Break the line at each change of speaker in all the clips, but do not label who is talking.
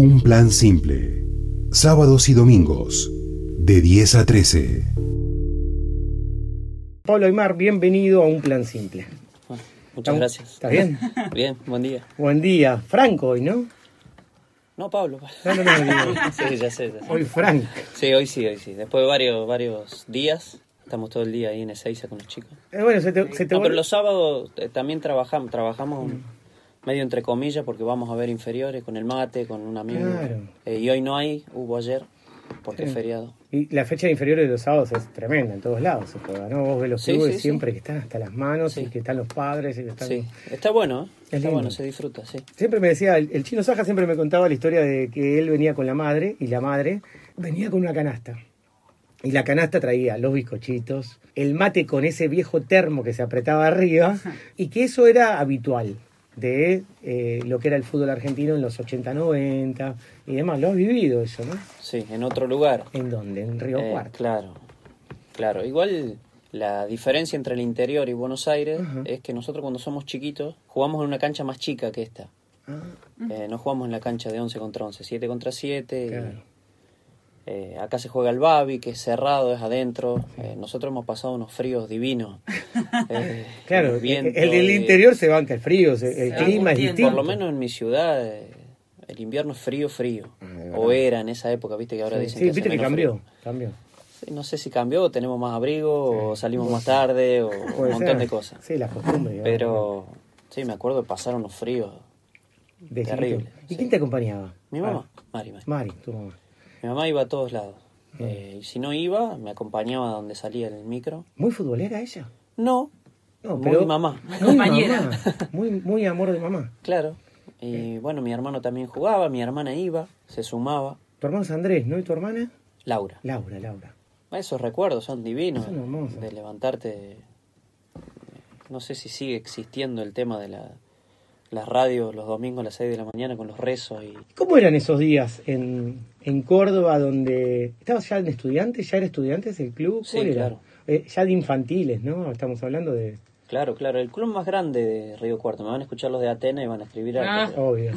Un plan simple. Sábados y domingos, de 10 a 13.
Pablo Aymar, bienvenido a Un Plan Simple.
Bueno, muchas gracias.
¿Estás bien?
Bien, buen día.
Buen día. Franco hoy, ¿no?
No, Pablo.
No, no, no,
Sí, ya sé, ya sé.
Hoy Frank.
Sí, hoy sí, hoy sí. Después de varios, varios días, estamos todo el día ahí en Ezeiza con los chicos.
Eh, bueno, se te, se te
No, pero
vuelve-
los sábados eh, también trabajamos, trabajamos medio entre comillas porque vamos a ver inferiores con el mate, con un amigo.
Claro.
Eh, y hoy no hay, hubo ayer, porque es feriado.
Y la fecha de inferiores de los sábados es tremenda, en todos lados se juega, ¿no? Vos ves los
Sí,
clubes
sí,
siempre que están hasta las manos y que están los padres y que están...
Sí, está bueno, ¿eh?
Es
Está
lindo.
bueno, se disfruta, sí.
Siempre me decía, el, el chino Saja siempre me contaba la historia de que él venía con la madre y la madre venía con una canasta. Y la canasta traía los bizcochitos, el mate con ese viejo termo que se apretaba arriba y que eso era habitual de eh, lo que era el fútbol argentino en los 80, 90 y demás. Lo has vivido eso, ¿no?
Sí, en otro lugar.
¿En dónde? En Río
Eh,
Cuarto.
Claro, claro. Igual la diferencia entre el interior y Buenos Aires es que nosotros cuando somos chiquitos jugamos en una cancha más chica que esta.
Ah,
Eh, no jugamos en la cancha de 11 contra 11, 7 contra 7. y,
claro.
eh, acá se juega el Babi, que es cerrado, es adentro. Eh, nosotros hemos pasado unos fríos divinos. Eh,
Claro,
el
el,
viento
el del
y-
interior se banca el frío, se- el
Se
clima es distinto.
Por lo menos en mi ciudad, eh, el invierno es frío, frío.
Ah,
o era en esa época, viste que ahora
Sí,
dicen
sí,
que hace
viste que
menos
cambió,
frío.
cambió.
Sí, no sé si cambió, o tenemos más abrigo, o salimos más tarde, o un montón
ser.
de cosas.
Sí, las costumbres.
Pero sí, me acuerdo de pasar unos fríos.
De
terrible.
¿Y quién te acompañaba?
Mi mamá,
Ah,
Mari, Mari.
Mari, tu mamá.
Mi mamá iba a todos lados. Eh, y si no iba, me acompañaba a donde salía el micro.
¿Muy futbolera ella?
No,
No,
muy mamá,
Muy
Compañera.
mamá. Muy, muy amor de mamá.
claro. Y bueno, mi hermano también jugaba, mi hermana iba, se sumaba.
Tu hermano es Andrés, ¿no? ¿Y tu hermana?
Laura.
Laura, Laura.
Esos recuerdos son divinos.
Son hermosos.
De levantarte. eh, No sé si sigue existiendo el tema de la, las radios los domingos a las 6 de la mañana con los rezos y
¿Cómo eran esos días en, en Córdoba donde... ¿Estabas ya en estudiantes? ¿Ya era estudiantes el club?
Sí, claro.
Eh, ya de infantiles, ¿no? Estamos hablando de...
Claro, claro, el club más grande de Río Cuarto. Me van a escuchar los de Atena y van a escribir algo.
Ah.
pero-
Obvio.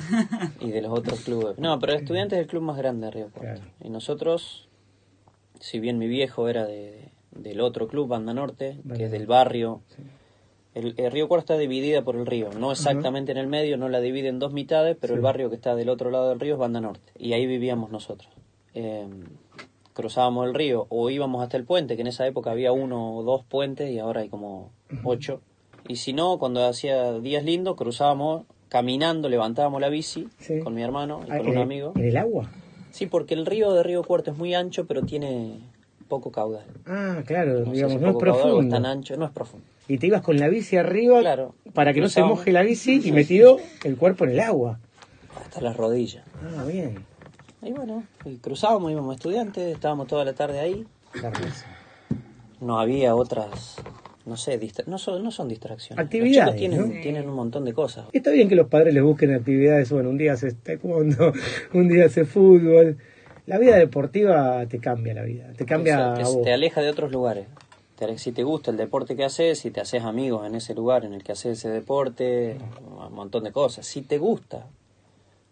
Y de los otros clubes. No, pero Estudiantes es el club más grande de Río Cuarto.
Claro.
Y nosotros, si bien mi viejo era de, del otro club, Banda Norte, que es del barrio. El, el Río Cuarto está dividida por el río, no exactamente en el medio, no la divide en dos mitades, pero
Sí.
el barrio que está del otro lado del río es Banda Norte. Y ahí vivíamos nosotros. Eh, cruzábamos el río o íbamos hasta el puente, que en esa época había uno o dos puentes y ahora hay como ocho. Y si no, cuando hacía días lindos, cruzábamos caminando, levantábamos la bici
Sí.
con mi hermano y
Ah,
con
¿en
un
el-
amigo.
¿En el agua?
Sí, porque el río de Río Cuarto es muy ancho, pero tiene poco caudal.
Ah, claro, digamos, no es profundo.
tan ancho, no es profundo.
Y te ibas con la bici arriba
Claro.
para que no se moje la bici y metido el cuerpo en el agua.
Hasta las rodillas.
Ah, bien.
Y bueno, y cruzábamos, íbamos estudiantes, estábamos toda la tarde ahí. No había otras, no sé, no, son, no son distracciones.
Actividades,
Los chicos tienen,
¿no?
tienen un montón de cosas.
Está bien que los padres les busquen actividades, bueno, un día hace taekwondo, un día hace fútbol. La vida deportiva te cambia la vida, te cambia
O sea,
a
te,
vos.
te aleja de otros lugares. Si te gusta el deporte que haces, si te haces amigos en ese lugar en el que haces ese deporte, un montón de cosas. Si te gusta,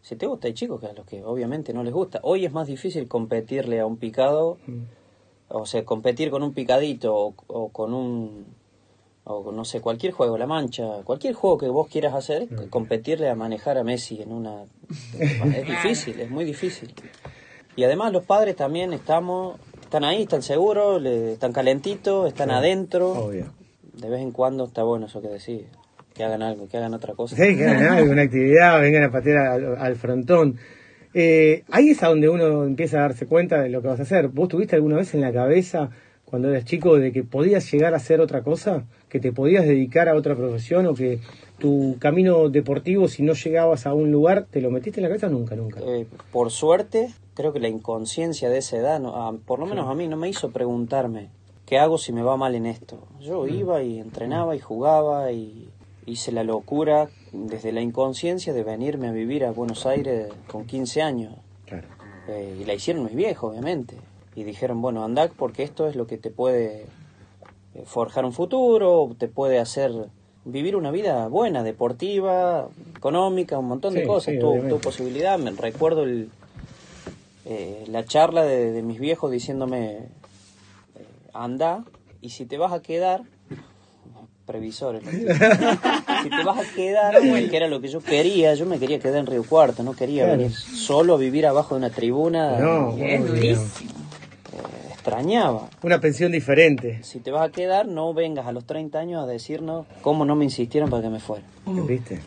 si te gusta, hay chicos que a los que obviamente no les gusta. Hoy es más difícil competirle a un picado,
Mm.
o sea, competir con un picadito o, o con un, o no sé, cualquier juego, la mancha, cualquier juego que vos quieras hacer, competirle a manejar a Messi en una... es difícil, es muy difícil. Y además los padres también estamos, están ahí, están seguros, le- están calentitos, están adentro.
Obvio.
De vez en cuando está bueno eso que decís, que hagan algo, que hagan otra cosa.
Sí, que hagan algo, una actividad, vengan a patear al, al frontón. Eh, ahí es a donde uno empieza a darse cuenta de lo que vas a hacer. ¿Vos tuviste alguna vez en la cabeza, cuando eras chico, de que podías llegar a hacer otra cosa? ¿Que te podías dedicar a otra profesión? ¿O que tu camino deportivo, si no llegabas a un lugar, te lo metiste en la cabeza? Nunca, nunca.
Eh, por suerte, creo que la inconsciencia de esa edad, no- a- por lo menos a mí, no me hizo preguntarme qué hago si me va mal en esto. Yo iba y entrenaba y jugaba y hice la locura desde la inconsciencia de venirme a vivir a Buenos Aires con 15 años.
Claro.
Eh, y la hicieron mis viejos, obviamente. Y dijeron, bueno, andá porque esto es lo que te puede eh, forjar un futuro, te puede hacer vivir una vida buena, deportiva, económica, un montón de cosas.
sí,
tu, posibilidad, me recuerdo el, eh, la charla de, de mis viejos diciéndome, eh, anda, y si te vas a quedar, previsores, ¿no? si te vas a quedar, que era lo que yo quería, yo me quería quedar en Río Cuarto, no quería
Claro.
venir solo a vivir abajo de una tribuna,
No,
Es
obvio.
durísimo.
eh, extrañaba.
Una pensión diferente.
Si te vas a quedar, no vengas a los 30 años a decirnos cómo no me insistieron para que me fuera.
¿Viste?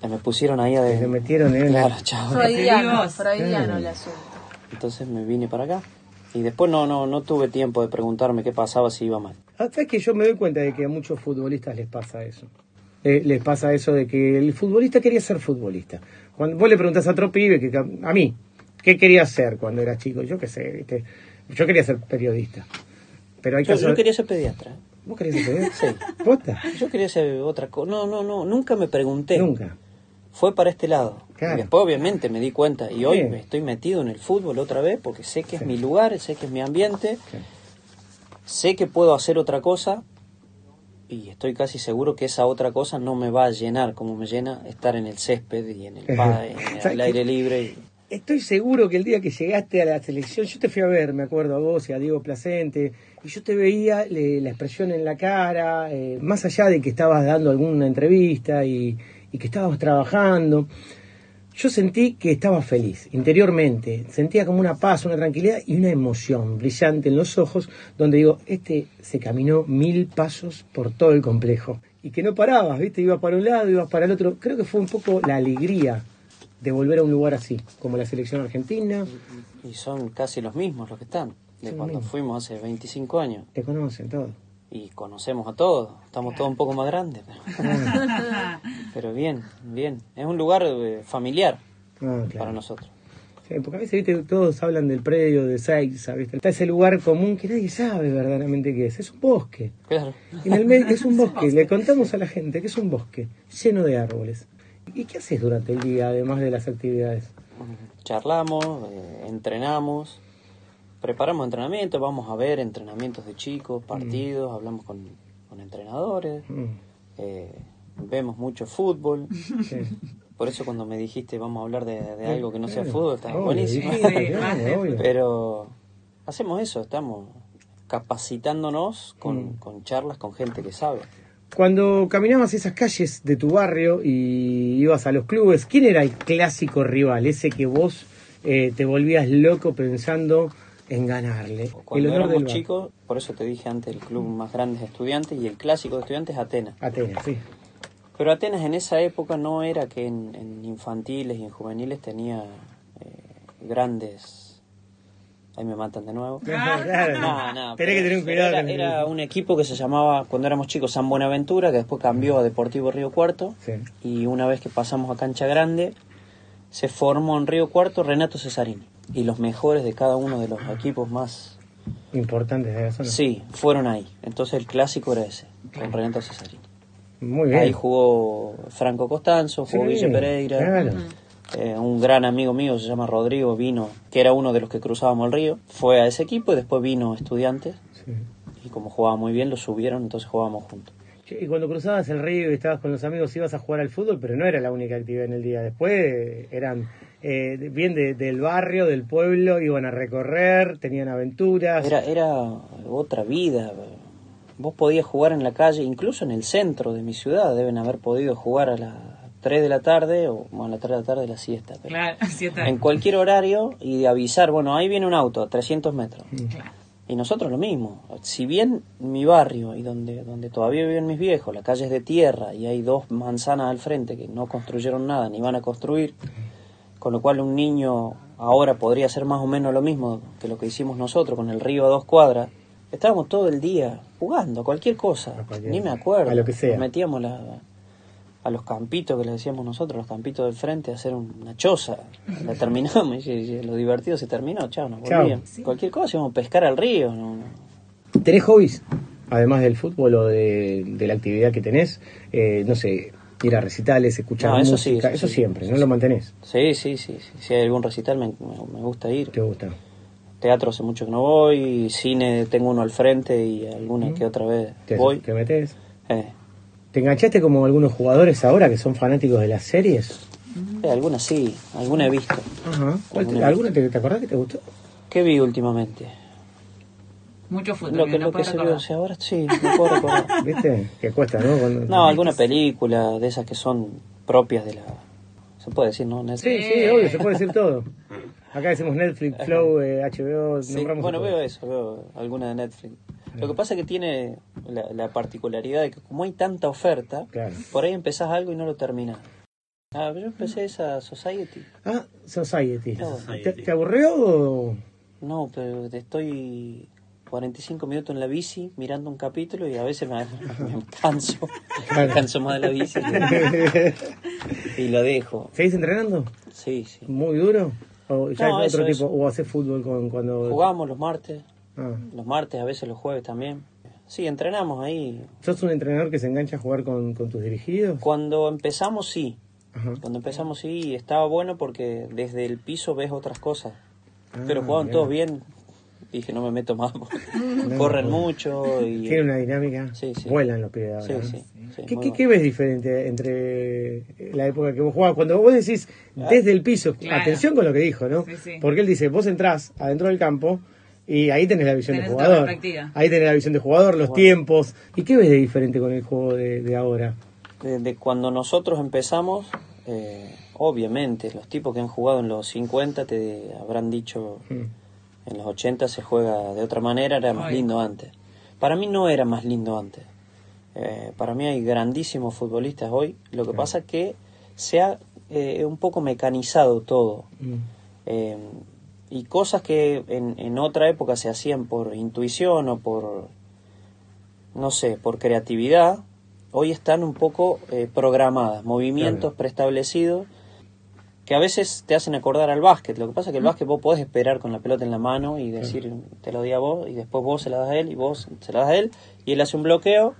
Que me pusieron ahí a
Se
de...
metieron en
Claro, chao.
Freudiano, freudiano el asunto.
Entonces me vine para acá. Y después no, no, no tuve tiempo de preguntarme qué pasaba si iba mal.
Ah, ¿Sabes que yo me doy cuenta de que a muchos futbolistas les pasa eso? Eh, les pasa eso de que el futbolista quería ser futbolista. Cuando vos le preguntás a otro pibe, que a mí, ¿qué quería ser cuando era chico? Yo qué sé, ¿viste? Yo quería ser periodista. Pero hay
Yo,
casos...
yo quería ser pediatra.
¿Vos querías ser periodista?
Sí.
¿Posta?
Yo quería ser otra cosa. No, no, no, nunca me pregunté.
Nunca.
Fue para este lado.
Claro.
Y después obviamente me di cuenta. Y hoy me estoy metido en el fútbol otra vez porque sé que es mi lugar, sé que es mi ambiente. Sé que puedo hacer otra cosa y estoy casi seguro que esa otra cosa no me va a llenar como me llena estar en el césped y en el, en
¿Sabes
el aire libre. y-
Estoy seguro que el día que llegaste a la selección, yo te fui a ver, me acuerdo a vos y a Diego Placente, y yo te veía le- la expresión en la cara, eh, más allá de que estabas dando alguna entrevista y, y que estabas trabajando, yo sentí que estabas feliz, interiormente, sentía como una paz, una tranquilidad y una emoción brillante en los ojos, donde digo, este se caminó mil pasos por todo el complejo, y que no parabas, ¿viste? Ibas para un lado, ibas para el otro, creo que fue un poco la alegría de volver a un lugar así, como la selección argentina.
y son casi los mismos los que están, de
Son
cuando
mismos.
fuimos hace 25 años.
Te conocen todo.
Y conocemos a todos, estamos todos un poco más grandes. Pero, pero bien, bien. Es un lugar eh, familiar
Ah,
para nosotros.
Sí, porque a veces ¿viste? todos hablan del predio de Seiza, ¿viste? Está ese lugar común que nadie sabe verdaderamente qué es. Es un bosque.
Claro.
En el medio es un bosque. Le contamos a la gente que es un bosque lleno de árboles. ¿Y qué haces durante el día, además de las actividades?
charlamos, eh, entrenamos, preparamos entrenamientos, vamos a ver entrenamientos de chicos, partidos, hablamos con, con entrenadores,
Mm,
eh, vemos mucho fútbol.
sí.
Por eso cuando me dijiste vamos a hablar de, de algo que no sea
Claro.
fútbol,
Obvio,
buenísimo.
sí, obvio.
Pero hacemos eso, estamos capacitándonos con, con charlas con gente que sabe.
Cuando caminabas esas calles de tu barrio y ibas a los clubes, ¿quién era el clásico rival? Ese que vos eh, te volvías loco pensando en ganarle. El
Cuando
honor del
éramos chicos, por eso te dije antes, el club más grande es estudiantes y el clásico de estudiantes es Atenas.
Atenas, sí.
Pero Atenas en esa época no era que en, en infantiles y en juveniles tenía eh, grandes... Ahí me matan de nuevo.
Claro,
No, no,
Tenés que tener un cuidado.
Era, un equipo que se llamaba, cuando éramos chicos, San Buenaventura, que después cambió a Deportivo Río Cuarto.
Sí.
Y una vez que pasamos a Cancha Grande, se formó en Río Cuarto Renato Cesarini. Y los mejores de cada uno de los equipos más...
Importantes de la zona.
Sí, fueron ahí. Entonces el clásico era ese, con Renato Cesarini.
Muy bien.
Ahí jugó Franco Costanzo, jugó
Sí,
Pereira.
Claro.
Eh, un gran amigo mío se llama Rodrigo, vino, que era uno de los que cruzábamos el río, fue a ese equipo y después vino estudiantes
Sí.
y como jugaba muy bien lo subieron, entonces jugábamos juntos.
Y cuando cruzabas el río y estabas con los amigos, ibas a jugar al fútbol, pero no era la única actividad en el día. Después eran eh, bien de- del barrio, del pueblo, iban a recorrer, tenían aventuras.
Era, era otra vida. Vos podías jugar en la calle, incluso en el centro de mi ciudad, deben haber podido jugar a las 3 de la tarde o bueno, a las 3 de la tarde la siesta. pero
Claro,
en cualquier horario y de avisar, bueno, ahí viene un auto a 300 metros.
Claro.
Y nosotros lo mismo. Si bien mi barrio y donde, donde todavía viven mis viejos, la calle es de tierra y hay dos manzanas al frente que no construyeron nada ni van a construir, con lo cual un niño ahora podría hacer más o menos lo mismo que lo que hicimos nosotros con el río a dos cuadras. Estábamos todo el día jugando a cualquier cosa,
cualquier-
ni me acuerdo.
a lo que sea.
Nos metíamos la- a los campitos que le decíamos nosotros, los campitos del frente, a hacer una choza. La terminamos y, y lo divertido se terminó, chao, nos
Chao.
volvíamos. Cualquier cosa, íbamos a pescar al río. No, no.
¿Tenés hobbies? Además del fútbol o de, de la actividad que tenés, eh, no sé, ir a recitales, escuchar
No, eso sí, eso
eso
sí,
siempre,
eso
¿no
sí.
lo mantenés?
Sí, sí, sí. Si hay algún recital me, me- gusta ir.
¿Te gusta?
Teatro hace mucho que no voy, cine tengo uno al frente y alguna que otra vez
¿Te,
voy.
te metés?
Eh,
¿Te enganchaste como algunos jugadores ahora que son fanáticos de las series?
Eh, algunas sí, alguna he visto.
Ajá. ¿Cuál te-
Alguna
¿Alguna te, te acordás que te gustó?
¿Qué vi últimamente?
Mucho fútbol.
Lo que,
no
lo que se vio, o sea, ahora sí, me puedo recordar.
¿Viste? Que cuesta, ¿no? Cuando-
No, alguna película de esas que son propias de la... Se puede decir, ¿no? Netflix.
Sí, sí, obvio, se puede decir todo. Acá decimos Netflix, Flow, eh, HBO,
Sí,
nombramos
bueno, veo eso, veo alguna de Netflix. Lo que pasa es que tiene la, la particularidad de que como hay tanta oferta,
Claro.
por ahí empezás algo y no lo terminás. Ah, yo empecé esa Society.
Ah, Society.
Society.
¿Te, te aburrió o...?
No, pero estoy 45 minutos en la bici mirando un capítulo y a veces me, me canso. Me canso más de la bici. y lo dejo.
¿Seguís entrenando?
Sí, sí.
¿Muy duro? ¿O ya
No,
es otro
eso,
tipo? ¿O haces fútbol con, cuando...?
Jugamos los martes,
Ah.
los martes, a veces los jueves también. Sí, entrenamos ahí.
¿Sos un entrenador que se engancha a jugar con, con tus dirigidos?
Cuando empezamos, sí.
Ajá.
Cuando empezamos, sí, estaba bueno porque desde el piso ves otras cosas.
Ah,
Pero jugaban
bien.
todos bien. Dije, no me meto más. Corren mucho y...
Tiene una dinámica.
Sí, sí.
Vuelan los pibes
Sí,
ahora. ¿no?
sí. sí,
¿Qué, qué,
bueno.
qué ves diferente entre la época que vos jugabas? Cuando vos decís desde el piso,
Claro.
atención con lo que dijo, ¿no?
Sí, sí.
Porque él dice, vos entrás adentro del campo y ahí tenés la visión
Tenés
de jugador. Ahí tenés la visión de jugador, los tiempos. ¿Y qué ves de diferente con el juego de, de ahora?
Desde cuando nosotros empezamos, eh, obviamente, los tipos que han jugado en los 50 te habrán dicho,
Mm.
En los 80 se juega de otra manera, era más
Ay.
lindo antes. Para mí no era más lindo antes. Eh, para mí hay grandísimos futbolistas hoy. Lo que pasa es que se ha eh, un poco mecanizado todo.
Mm.
Eh, y cosas que en, en otra época se hacían por intuición o por, no sé, por creatividad, hoy están un poco eh, programadas, movimientos
Claro.
preestablecidos que a veces te hacen acordar al básquet. Lo que pasa es que el básquet vos podés esperar con la pelota en la mano y decir, te lo di a vos, y después vos se la das a él, y vos se la das a él, y él hace un bloqueo,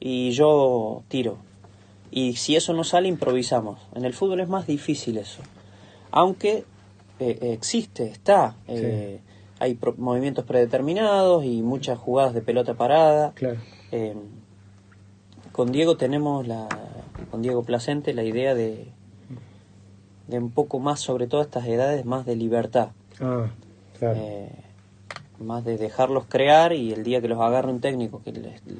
y yo tiro. Y si eso no sale, improvisamos. En el fútbol es más difícil eso. Aunque eh, existe, está. eh, Hay pro- movimientos predeterminados y muchas jugadas de pelota parada.
Claro.
Eh, con Diego tenemos la, con Diego Placente la idea de, de un poco más, sobre todo a estas edades, más de libertad.
Ah, claro.
Eh, más de dejarlos crear y el día que los agarre un técnico que les, les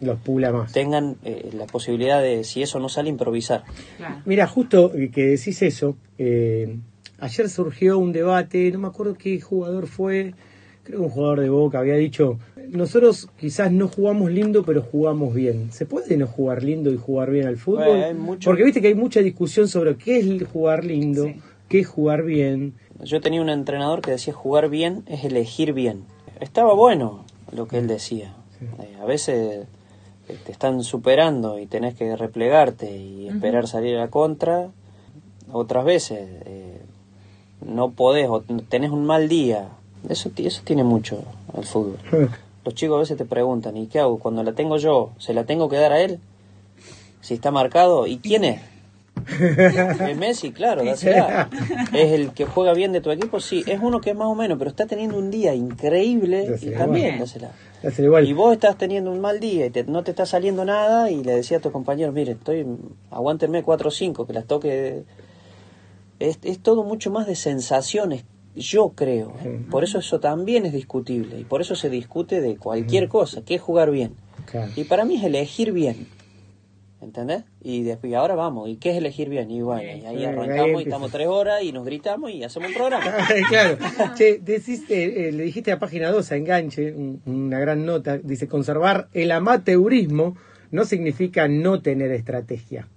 Los pula más.
tengan eh, la posibilidad de, si eso no sale, improvisar.
Claro.
Mira, justo que decís eso, eh, ayer surgió un debate, no me acuerdo qué jugador fue, creo que un jugador de Boca había dicho, nosotros quizás no jugamos lindo, pero jugamos bien. ¿Se puede no jugar lindo y jugar bien al fútbol?
Bueno, hay mucho-
Porque viste que hay mucha discusión sobre qué es jugar lindo,
Sí.
qué es jugar bien.
Yo tenía un entrenador que decía jugar bien es elegir bien. Estaba bueno lo que él decía. Eh, a veces eh, te están superando y tenés que replegarte y esperar salir a la contra. Otras veces eh, no podés o tenés un mal día. Eso, eso tiene mucho el fútbol. Los chicos a veces te preguntan, ¿y qué hago? Cuando la tengo yo, ¿se la tengo que dar a él? Si está marcado, ¿y quién es? Es Messi, claro, dásela. ¿Es el que juega bien de tu equipo? Sí, es uno que es más o menos, pero está teniendo un día increíble y también dásela.
Igual.
Y vos estás teniendo un mal día y te- no te está saliendo nada y le decía a tus compañeros, mire, estoy, aguántenme 4 o 5, que las toque. Es, es todo mucho más de sensaciones, yo creo. ¿eh? Por eso eso también es discutible y por eso se discute de cualquier cosa, que es jugar bien. Y para mí es elegir bien. ¿Entendés? Y después, y ahora vamos, ¿y qué es elegir bien? Y bueno, y ahí arrancamos y estamos tres horas y nos gritamos y hacemos un programa.
Claro. Che, decís, eh, le dijiste a página 2, a Enganche, un- una gran nota, dice, conservar el amateurismo no significa no tener estrategia,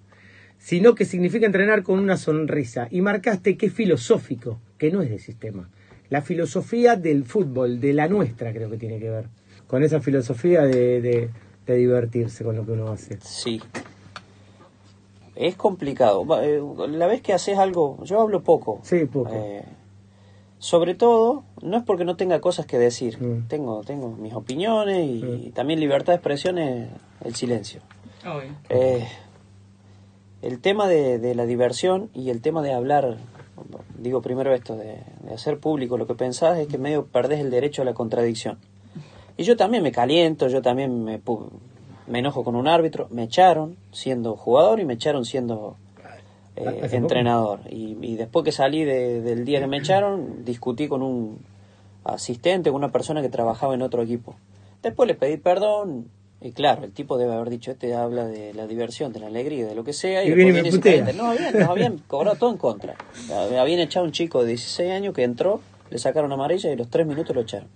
sino que significa entrenar con una sonrisa. Y marcaste que es filosófico, que no es de sistema. La filosofía del fútbol, de la nuestra, creo que tiene que ver. Con esa filosofía de, de- de divertirse con lo que uno hace.
Sí. Es complicado. Eh, La vez que haces algo, yo hablo poco.
Sí, poco.
Eh, sobre todo, no es porque no tenga cosas que decir.
Mm.
Tengo, tengo mis opiniones y,
Mm.
y también libertad de expresión es el silencio.
Obvio.
Eh, el tema de, de la diversión y el tema de hablar, digo primero esto, de, de hacer público lo que pensás, es que medio perdés el derecho a la contradicción. Y yo también me caliento, yo también me me enojo con un árbitro, me echaron siendo jugador y me echaron siendo eh, entrenador. Y, y después que salí de- del día que me echaron, discutí con un asistente, con una persona que trabajaba en otro equipo. Después le pedí perdón. Y claro, el tipo debe haber dicho, este habla de la diversión, de la alegría, de lo que sea. Y,
Y viene y
se. No, habían, nos habían cobrado todo en contra. Habían echado un chico de 16 años que entró, le sacaron amarilla y los 3 minutos lo echaron.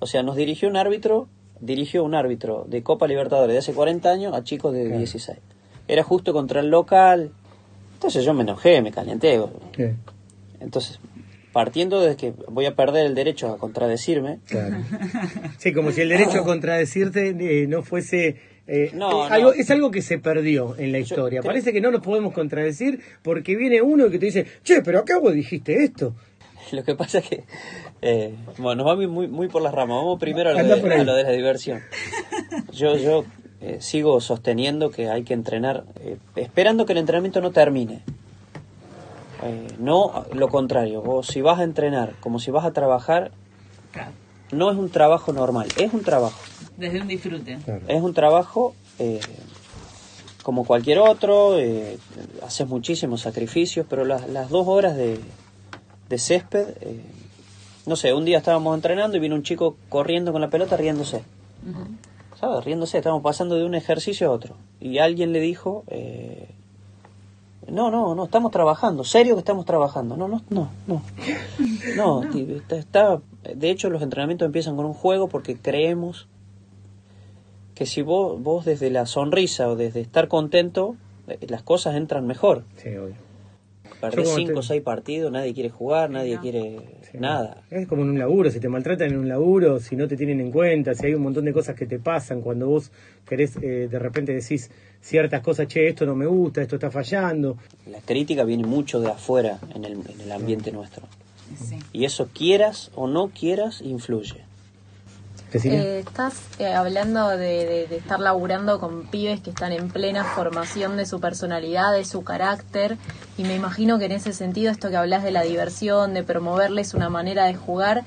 O sea, nos dirigió un árbitro, dirigió un árbitro de Copa Libertadores de hace 40 años a chicos de 16. Era justo contra el local. Entonces yo me enojé, me calenté. Entonces, partiendo de que voy a perder el derecho a contradecirme,
claro. Sí, como si el derecho a contradecirte eh, no fuese... eh,
No,
eh,
no.
algo- es algo que se perdió en la historia.
creo-
Parece que no nos podemos contradecir porque viene uno que te dice, che, pero acá vos dijiste esto.
Lo que pasa es que, eh, bueno, nos vamos muy, muy por las ramas. Vamos primero a lo, de,
por ahí.
a lo de la diversión. Yo, yo eh, sigo sosteniendo que hay que entrenar, eh, esperando que el entrenamiento no termine. Eh, no lo contrario, vos si vas a entrenar como si vas a trabajar,
Claro,
no es un trabajo normal, es un trabajo.
desde un disfrute.
Es un trabajo eh, como cualquier otro, eh, haces muchísimos sacrificios, pero las, las dos horas de, de césped, eh, no sé, un día estábamos entrenando y vino un chico corriendo con la pelota riéndose. ¿Sabes? Riéndose, estábamos pasando de un ejercicio a otro. Y alguien le dijo, eh, no, no, no, estamos trabajando, serio que estamos trabajando. No, no, no, no. No, tío, está, está- de hecho los entrenamientos empiezan con un juego porque creemos que si vos, vos desde la sonrisa o desde estar contento, eh, las cosas entran mejor.
Sí, obvio.
Perdés
como
cinco
te-
o seis partidos, nadie quiere jugar, nadie
No.
quiere
Sí.
nada.
Es como en un laburo, si te maltratan en un laburo, si no te tienen en cuenta, si hay un montón de cosas que te pasan, cuando vos querés, eh, de repente decís ciertas cosas, che, esto no me gusta, esto está fallando.
La crítica viene mucho de afuera en el, en el ambiente nuestro.
Sí.
Y eso quieras o no quieras, influye.
Eh, estás eh, hablando de, de- de estar laburando con pibes que están en plena formación de su personalidad, de su carácter, y me imagino que en ese sentido esto que hablas de la diversión, de promoverles una manera de jugar,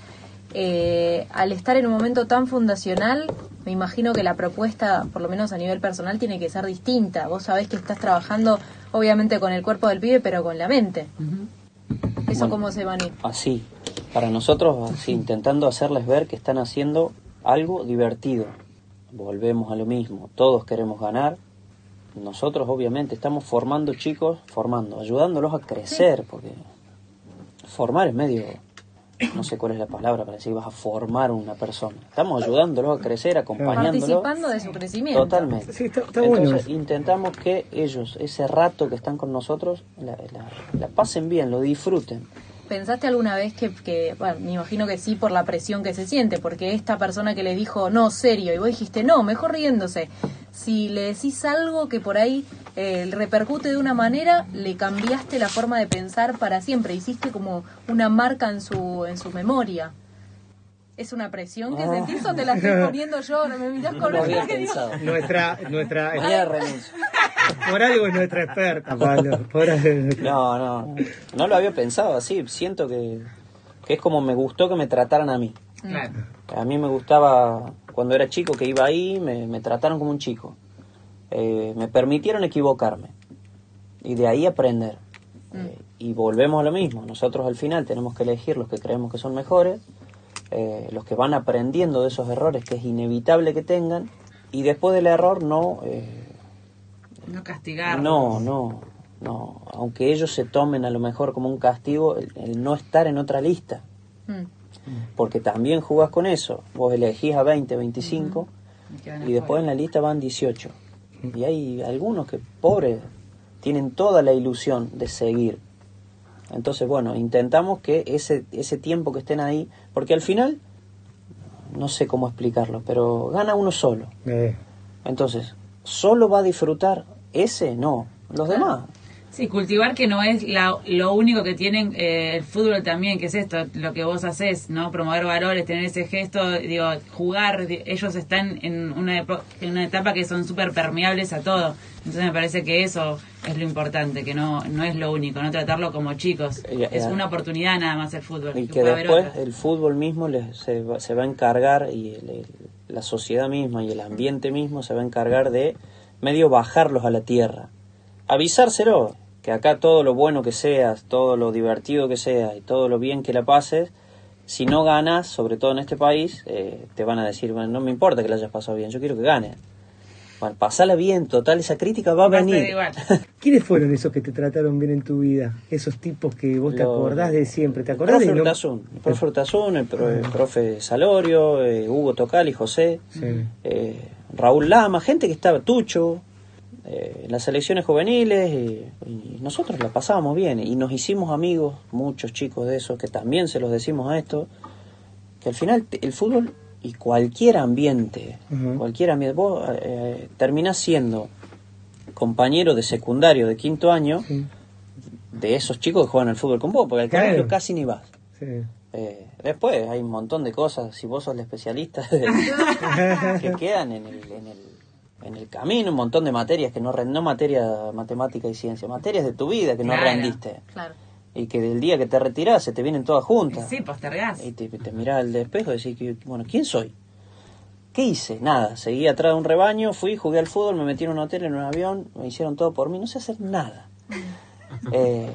eh, al estar en un momento tan fundacional, me imagino que la propuesta, por lo menos a nivel personal, tiene que ser distinta. Vos sabés que estás trabajando obviamente con el cuerpo del pibe, pero con la mente. ¿Eso
Bueno.
cómo se va a ir?
Así, para nosotros, así, intentando hacerles ver que están haciendo algo divertido. Volvemos a lo mismo, todos queremos ganar. Nosotros obviamente estamos formando chicos, formando, ayudándolos a crecer, porque formar es medio, no sé cuál es la palabra para decir vas a formar una persona. Estamos ayudándolos a crecer, acompañándolos.
Participando de su crecimiento.
Totalmente.
Sí, está- está
Entonces
bueno.
intentamos que ellos, ese rato que están con nosotros, la, la- la pasen bien, lo disfruten.
¿Pensaste alguna vez que, que- bueno, me imagino que sí por la presión que se siente, porque esta persona que le dijo, no, serio, y vos dijiste, no, mejor riéndose, si le decís algo que por ahí eh, repercute de una manera, le cambiaste la forma de pensar para siempre, hiciste como una marca en su, en su memoria. ¿Es una presión que sentís o te la estoy poniendo yo? No me mirás
No
con
lo
una
había pensado.
Nuestra, nuestra,
renuncio.
por algo es nuestra experta, Pablo. Por algo
No, no, no lo había pensado así. Siento que, que es como me gustó que me trataran a mí.
Claro.
A mí me gustaba, cuando era chico que iba ahí, me, me trataron como un chico. Eh, me permitieron equivocarme y de ahí aprender. Eh, y volvemos a lo mismo. Nosotros al final tenemos que elegir los que creemos que son mejores, eh, los que van aprendiendo de esos errores que es inevitable que tengan, y después del error no... eh,
No castigar.
no, no, no. Aunque ellos se tomen a lo mejor como un castigo el, el no estar en otra lista.
Mm.
Porque también jugás con eso. Vos elegís a 20, 25
Y
y después en la lista van 18. Y hay algunos que, pobres, tienen toda la ilusión de seguir. Entonces, bueno, intentamos que ese, ese tiempo que estén ahí, porque al final, no sé cómo explicarlo, pero gana uno solo.
Eh,
Entonces, ¿solo va a disfrutar ese? No, los demás.
Sí, cultivar que no es la- lo único que tienen eh, el fútbol también, que es esto, lo que vos haces, ¿no? Promover valores, tener ese gesto, digo, jugar, ellos están en una, en una etapa que son súper permeables a todo. Entonces me parece que eso es lo importante, que no, no es lo único, no tratarlo como chicos.
Ya,
Es una oportunidad nada más el fútbol.
Y
que
después el fútbol mismo les- se, va, se va a encargar y el- el- la sociedad misma y el ambiente mismo se va a encargar de medio bajarlos a la tierra. Avisárselo, que acá todo lo bueno que seas, todo lo divertido que seas y todo lo bien que la pases, si no ganas, sobre todo en este país, eh, te van a decir, bueno, no me importa que la hayas pasado bien, yo quiero que ganes. Bueno, pasala bien, total, esa crítica va a
Va a ser
venir.
igual.
¿Quiénes fueron esos que te trataron bien en tu vida? Esos tipos que vos te
Lo-
acordás de siempre. ¿Te
El
acordás
profe
de
Urtasun, el profe Urtasun, el, pro- el profe Salorio, eh, Hugo Tocali, José,
Sí.
eh, Raúl Lama, gente que estaba Tucho, eh, en las selecciones juveniles, y, y nosotros la pasábamos bien y nos hicimos amigos, muchos chicos de esos que también se los decimos a esto, que al final el fútbol y cualquier ambiente, cualquier ambiente, vos eh, terminás siendo compañero de secundario de quinto año
Sí,
de esos chicos que juegan al fútbol con vos, porque al
Claro.
colegio casi ni vas.
sí.
Eh, después hay un montón de cosas, si vos sos el especialista, de- que quedan en el, en, el, en el camino, un montón de materias que no ren- no materia matemática y ciencia, materias de tu vida que no rendiste.
Claro.
Y que del día que te retirás se te vienen todas juntas.
Sí, postergás.
Y te, te mirás al espejo y decís, que, bueno, ¿quién soy? ¿Qué hice? Nada, seguí atrás de un rebaño, fui, jugué al fútbol, me metí en un hotel, en un avión, me hicieron todo por mí, no sé hacer nada. Eh,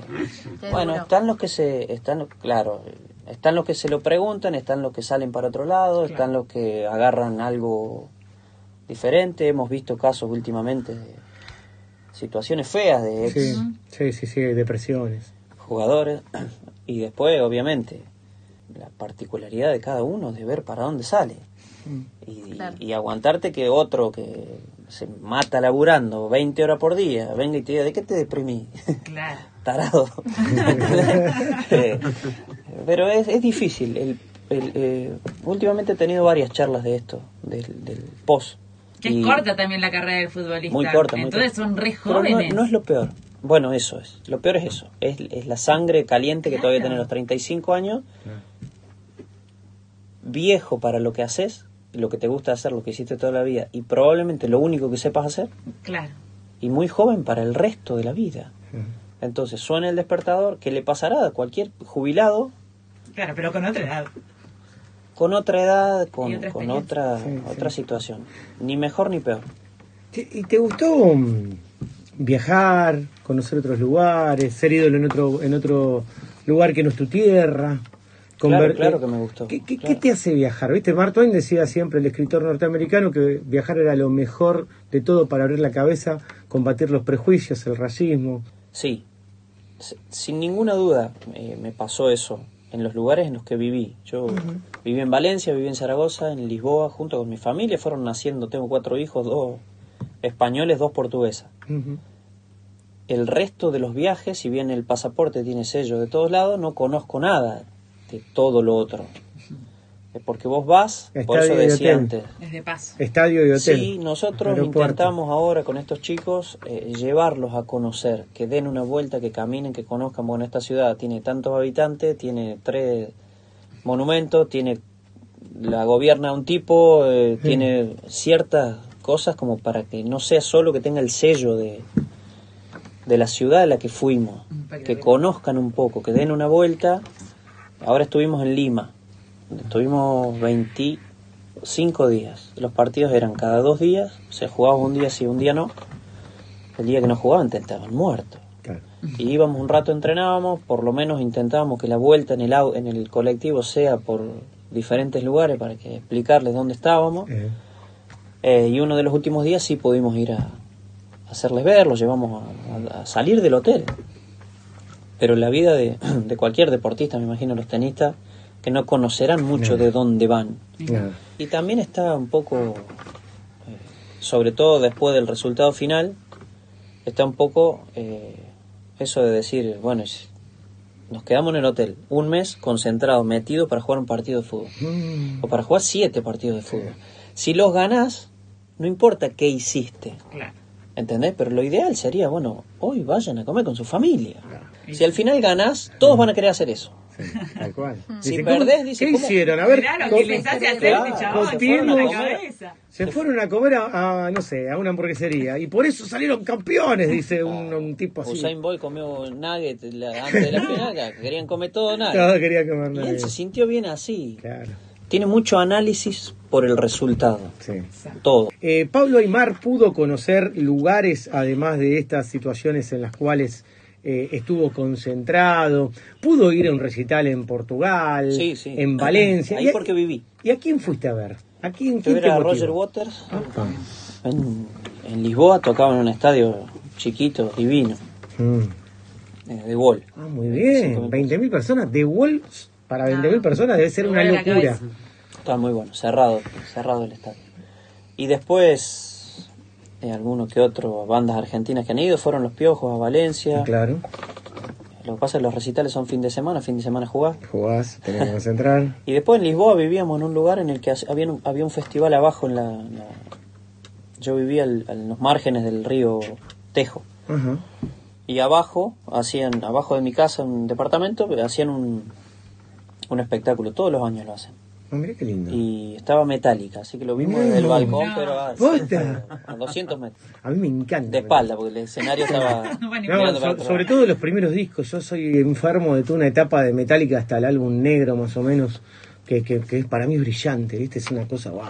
bueno,
duro.
están los que se, están, claro, están los que se lo preguntan, están los que salen para otro lado, están los que agarran algo diferente. Hemos visto casos últimamente de situaciones feas de ex
Sí, sí, sí, sí, depresiones.
jugadores y después, obviamente, la particularidad de cada uno de ver para dónde sale y,
Claro.
y aguantarte que otro que se mata laburando 20 horas por día venga y te diga, ¿de qué te deprimí?
Claro.
tarado. Eh, Pero es, es difícil. El, el, eh, últimamente he tenido varias charlas de esto, del, del post.
Que
Y-
es corta también la carrera del futbolista.
Muy corta. muy
Entonces
corta.
son re
Pero no-. No, es lo peor. Bueno, eso es. Lo peor es eso. Es, es la sangre caliente que todavía tiene los 35 años. Viejo para lo que haces, lo que te gusta hacer, lo que hiciste toda la vida. Y probablemente lo único que sepas hacer.
Claro.
Y muy joven para el resto de la vida. Entonces suena el despertador. ¿Qué le pasará a cualquier jubilado
Claro, pero con otra edad.
Con otra edad, con,
otra
con otra,
Sí,
otra
sí.
situación. Ni mejor ni peor.
¿Y te gustó mm, viajar, conocer otros lugares, ser ídolo en otro, en otro lugar que no es tu tierra?
Claro, claro
eh,
que me gustó,
¿Qué, qué-
claro.
qué te hace viajar? ¿Viste? Mark Twain decía siempre, el escritor norteamericano, que viajar era lo mejor de todo para abrir la cabeza, combatir los prejuicios, el racismo.
Sí, sin ninguna duda eh, me pasó eso en los lugares en los que viví. Yo viví en Valencia, viví en Zaragoza, en Lisboa, junto con mi familia. Fueron naciendo, tengo cuatro hijos, dos españoles, dos portuguesas. El resto de los viajes, si bien el pasaporte tiene sello de todos lados, no conozco nada de todo lo otro. Es porque vos vas, por eso decía
hotel.
antes,
Es de paso.
Estadio y hotel.
Sí, nosotros
Aeropuerto.
intentamos ahora con estos chicos eh, llevarlos a conocer, que den una vuelta, que caminen, que conozcan. Bueno, esta ciudad tiene tantos habitantes, tiene tres monumentos, tiene la gobierna un tipo, eh, tiene ciertas cosas como para que no sea solo que tenga el sello de, de la ciudad a la que fuimos,
que
conozcan un poco, que den una vuelta. Ahora estuvimos en Lima, estuvimos 25 días. Los partidos eran cada dos días, se jugaba un día sí, un día no. El día que no jugaban te estaban muertos.
Claro.
Y íbamos un rato, entrenábamos, por lo menos intentábamos que la vuelta en el, en el colectivo sea por diferentes lugares para que explicarles dónde estábamos.
Eh,
Eh, y uno de los últimos días sí pudimos ir a, a hacerles ver, los llevamos a, a- a salir del hotel. Pero la vida de, de cualquier deportista, me imagino los tenistas, que no conocerán mucho
No.
de dónde van. Y también está un poco, eh, sobre todo después del resultado final, está un poco eh, eso de decir, bueno, es- nos quedamos en el hotel un mes concentrados, metidos para jugar un partido de fútbol.
Mm,
O para jugar siete partidos de fútbol. Si los ganás, no importa qué hiciste,
Claro.
¿entendés? Pero lo ideal sería, bueno, hoy vayan a comer con su familia. Si al final ganás, todos van a querer hacer eso.
Tal cual.
Si
Dice,
perdés,
¿cómo-
dice,
¿qué
¿cómo?
hicieron? A ver,
Mirá lo
¿cómo-
que les hace hacer este chabón.
se
fueron a
la
comer.
cabeza.
Se fueron a comer a, a, no sé, a una hamburguesería y por eso salieron campeones, dice un, un tipo así.
Usain Bolt comió nugget la- antes de la final, que querían comer todo nugget.
Todo quería comer
Y
nada.
él se sintió bien así.
Claro.
tiene mucho análisis por el resultado.
Sí.
Todo.
Eh, Pablo Aymar pudo conocer lugares, además de estas situaciones en las cuales eh, estuvo concentrado, pudo ir a un recital en Portugal,
Sí, sí.
en Valencia.
Ahí
¿Y a-
porque viví.
¿Y a quién fuiste a ver? ¿A quién, quién te motivó?
Roger Waters.
Ah,
En, en Lisboa tocaba en un estadio chiquito, divino,
mm.
eh, de Wall.
Ah, muy bien.
Cinco mil
20.000 personas. De Wolves para 20.000
Ah,
personas debe ser una locura.
Estaba muy bueno, cerrado, cerrado el estadio. Y después, eh, alguno que otro, bandas argentinas que han ido, fueron los Piojos a Valencia.
Claro.
Lo que pasa es que los recitales son fin de semana, fin de semana jugar.
Jugás, tenés que concentrar.
Y después en Lisboa vivíamos en un lugar en el que había un, había un festival abajo en la... en la- yo vivía al- en los márgenes del río Tejo.
Ajá.
Y abajo, hacían, abajo de mi casa, un departamento, hacían un, un espectáculo. Todos los años lo hacen.
Mirá qué lindo.
Y estaba metálica, así que lo vimos desde el balcón,
No.
pero a,
Posta.
a 200 metros.
A mí me encanta.
De espalda, porque el escenario estaba...
No
so- sobre todo los primeros discos. Yo soy enfermo de toda una etapa de Metallica hasta el álbum negro, más o menos, que, que, que es para mí brillante, ¿viste? Es una cosa, wow.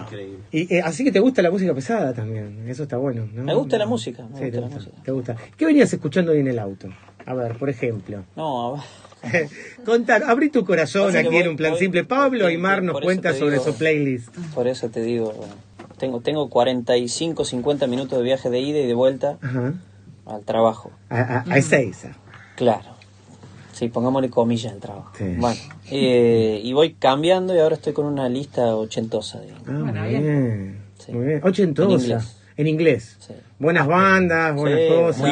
Y, eh, así que te gusta la música pesada también, eso está bueno. ¿no?
Me gusta la música, me
Sí,
gusta
te
la
gusta,
música.
te gusta. ¿Qué venías escuchando hoy en el auto? A ver, por ejemplo.
No, a-
Contar, abrí tu corazón aquí en
voy-
un plan
voy-
simple. Pablo Aymar nos
por eso
cuenta
te
sobre
digo.
su playlist.
por eso te digo, tengo, tengo 45, 50 minutos de viaje de ida y de vuelta
Ajá.
al trabajo.
A, a, a Ezeiza.
Claro. Sí, pongámosle comillas al trabajo.
Sí.
Bueno, eh, y voy cambiando y ahora estoy con una lista ochentosa, digamos.
Ah,
Bueno,
muy
bien.
bien.
Sí.
Muy bien. Ochentosa.
En inglés.
En inglés.
Sí.
Buenas bandas, buenas
Sí,
cosas.
muy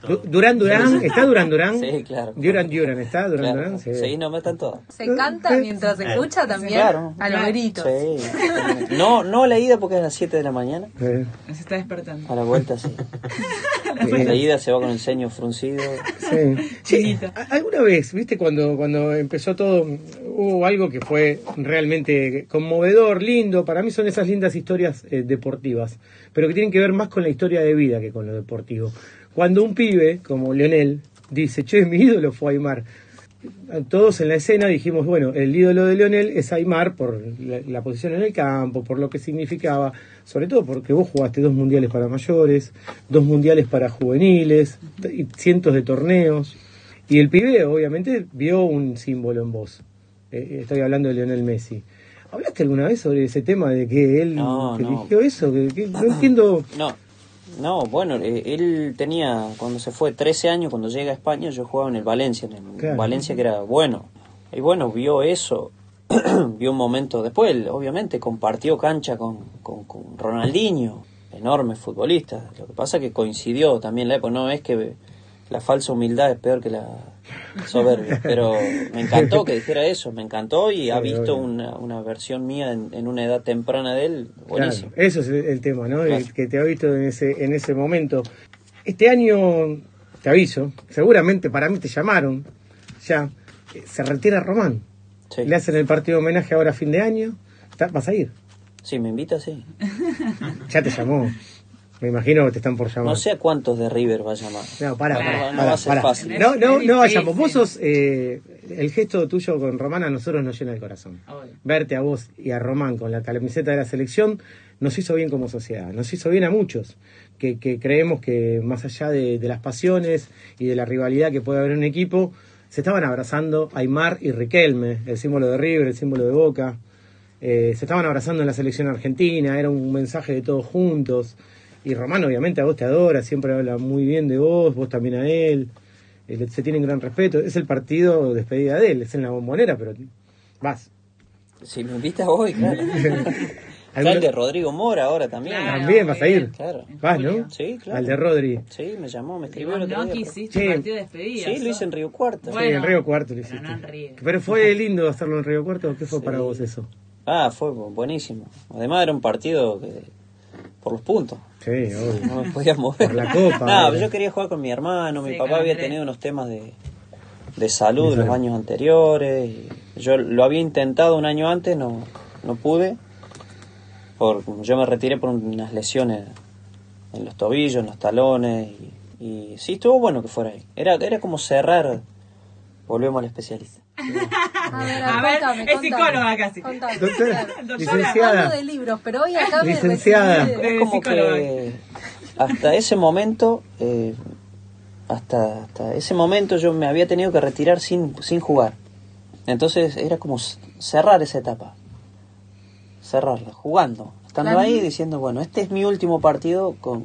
todo.
Du- Durán Durán, ¿está Durán Durán?
Sí, claro.
Duran Duran, ¿está Durán
Claro.
Durán? Sí.
Sí, no me están todas.
Se canta mientras se escucha también
Claro.
a los gritos.
Sí. No, no a la ida porque es a las 7 de la mañana.
Se está despertando.
A la vuelta sí.
Bien.
La ida se va con el ceño fruncido.
Sí. ¿Alguna vez, viste, cuando, cuando empezó todo, hubo algo que fue realmente conmovedor, lindo? Para mí son esas lindas historias eh, deportivas, pero que tienen que ver más con la historia de vida que con lo deportivo. Cuando un pibe, como Leonel, dice, che, mi ídolo fue Aymar. Todos en la escena dijimos, bueno, el ídolo de Leonel es Aymar por la, la posición en el campo, por lo que significaba, sobre todo porque vos jugaste dos mundiales para mayores, dos mundiales para juveniles, y cientos de torneos. Y el pibe, obviamente, vio un símbolo en vos. Eh, estoy hablando de Lionel Messi. ¿Hablaste alguna vez sobre ese tema de que él
No,
eligió eso? Que, que no entiendo.
No, no, bueno, eh, él tenía, cuando se fue, 13 años, cuando llega a España, yo jugaba en el Valencia, en el
Claro.
Valencia que era bueno. Y bueno, vio eso, vio un momento después, él, obviamente compartió cancha con, con, con Ronaldinho, enorme futbolista. Lo que pasa que coincidió también la época, no es que la falsa humildad es peor que la soberbia, pero me encantó que dijera eso, me encantó y ha visto una, una versión mía en, en una edad temprana de él, buenísimo.
Claro, eso es el, tema, ¿no? El que te ha visto en ese, en ese momento. Este año, te aviso, seguramente para mí te llamaron, ya, eh, se retira Román.
Sí.
Le hacen el partido de homenaje ahora a fin de año. ¿Vas a ir?
Si me invita, sí.
Ya te llamó. Me imagino que te están por llamar.
No sé a cuántos de River va a llamar.
No, para,
No,
para,
no
para,
va a ser
para.
fácil.
No, no, no vayamos. Vos sos, eh, el gesto tuyo con Román a nosotros nos llena el corazón.
Obvio.
Verte a vos y a Román con la camiseta de la selección nos hizo bien como sociedad, nos hizo bien a muchos, que, que creemos que más allá de, de las pasiones y de la rivalidad que puede haber en un equipo, se estaban abrazando Aymar y Riquelme, el símbolo de River, el símbolo de Boca. Eh, se estaban abrazando en la selección argentina, era un mensaje de todos juntos. Y Román obviamente a vos te adora, siempre habla muy bien de vos, vos también a él. Se tienen gran respeto. Es el partido de despedida de él, es en la bombonera, pero vas.
Si me invitas voy, claro. Está
¿Alguna-
el de Rodrigo Mora ahora también.
Claro.
También vas a ir.
Claro.
Vas. ¿no?
Sí, claro.
Al de Rodri.
Sí, me llamó, me
Y
escribió otro
no quisiste
Sí.
partido de despedida.
Sí, lo hice en Río Cuarto.
Bueno,
sí, en Río Cuarto lo
pero
hiciste.
no en Río.
Pero fue lindo hacerlo en Río Cuarto. ¿Qué fue
Sí.
para vos eso?
Ah, fue bu- buenísimo. Además era un partido que por los puntos.
Sí, obvio.
No me podía mover.
Por la copa,
No, yo quería jugar con mi hermano. Mi
Sí,
papá había tenido unos temas de, de salud
De
los años anteriores. y yo lo había intentado un año antes, no, no pude. Por, yo me retiré por unas lesiones en los tobillos, en los talones. Y, y sí, estuvo bueno que fuera ahí. Era, era como cerrar. Volvemos al especialista.
A ver,
A ver,
contame,
es
contame.
psicóloga casi.
Contame,
Doctora,
claro.
licenciada.
Hablo de libros, pero hoy acá
Licenciada.
de-
como que hasta ese momento, eh, hasta, hasta ese momento yo me había tenido que retirar sin, sin jugar. Entonces era como cerrar esa etapa. Cerrarla, jugando. Estando ahí diciendo, bueno, este es mi último partido con